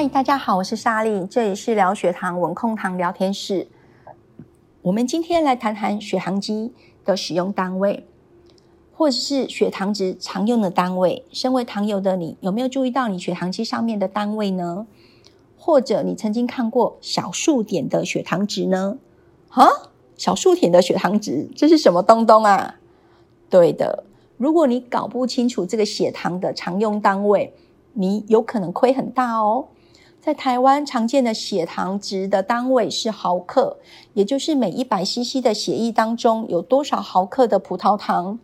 嗨，大家好，我是莎莉，这里是聊血糖稳控糖聊天室。我们今天来谈谈血糖机的使用单位，或者是血糖值常用的单位。身为糖友的你，有没有注意到你血糖机上面的单位呢？或者你曾经看过小数点的血糖值呢？啊，小数点的血糖值，这是什么东东啊？对的，如果你搞不清楚这个血糖的常用单位，你有可能亏很大哦。在台湾常见的血糖值的单位是毫克，也就是每一百 CC 的血液当中有多少毫克的葡萄糖。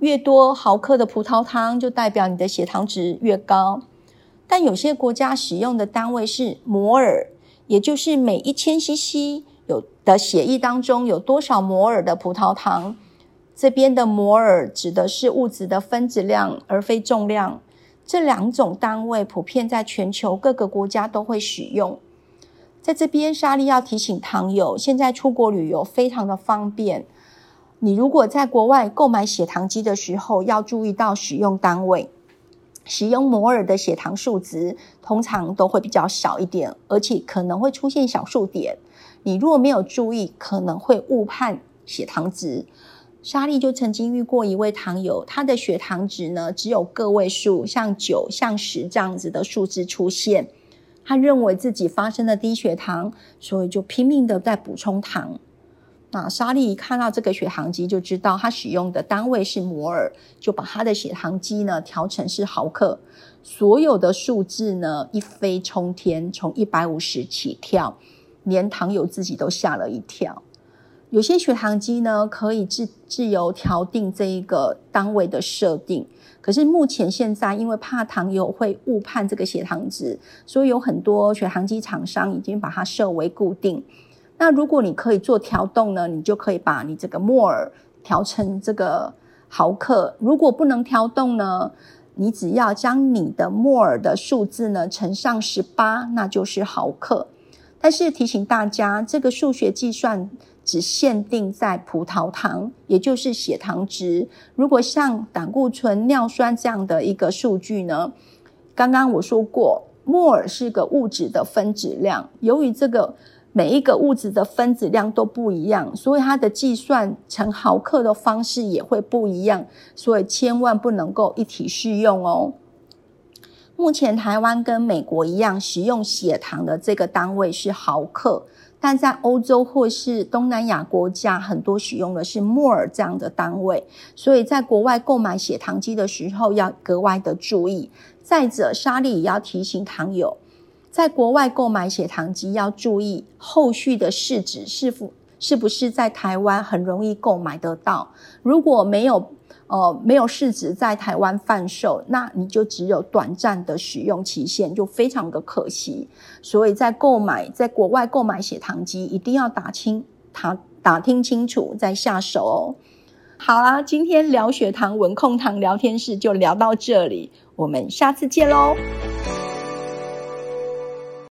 越多毫克的葡萄糖，就代表你的血糖值越高。但有些国家使用的单位是摩尔，也就是每一千 CC 有的血液当中有多少摩尔的葡萄糖。这边的摩尔指的是物质的分子量，而非重量。这两种单位普遍在全球各个国家都会使用。在这边，莎莉要提醒糖友，现在出国旅游非常的方便。你如果在国外购买血糖机的时候，要注意到使用单位。使用摩尔的血糖数值通常都会比较小一点，而且可能会出现小数点。你如果没有注意，可能会误判血糖值。莎莉就曾经遇过一位糖友，他的血糖值呢只有个位数，像九、像十这样子的数字出现。他认为自己发生了低血糖，所以就拼命的在补充糖。那莎莉一看到这个血糖机，就知道他使用的单位是摩尔，就把他的血糖机呢调成是毫克。所有的数字呢一飞冲天，从一百五十起跳，连糖友自己都吓了一跳。有些血糖机呢，可以自自由调定这一个单位的设定。可是目前现在，因为怕糖友会误判这个血糖值，所以有很多血糖机厂商已经把它设为固定。那如果你可以做调动呢，你就可以把你这个摩尔调成这个毫克。如果不能调动呢，你只要将你的摩尔的数字呢乘上十八，那就是毫克。但是提醒大家，这个数学计算。只限定在葡萄糖，也就是血糖值。如果像胆固醇、尿酸这样的一个数据呢？刚刚我说过，摩尔是个物质的分子量。由于这个每一个物质的分子量都不一样，所以它的计算成毫克的方式也会不一样。所以千万不能够一体适用哦。目前台湾跟美国一样，使用血糖的这个单位是毫克。但在欧洲或是东南亚国家，很多使用的是摩尔这样的单位，所以在国外购买血糖机的时候要格外的注意。再者，莎莉也要提醒糖友，在国外购买血糖机要注意后续的试纸是否是不是在台湾很容易购买得到。如果没有，呃，没有市值在台湾贩售，那你就只有短暂的使用期限，就非常的可惜。所以在购买在国外购买血糖机，一定要打清打打听清楚再下手哦。好啦，今天聊血糖稳控糖聊天室就聊到这里，我们下次见喽。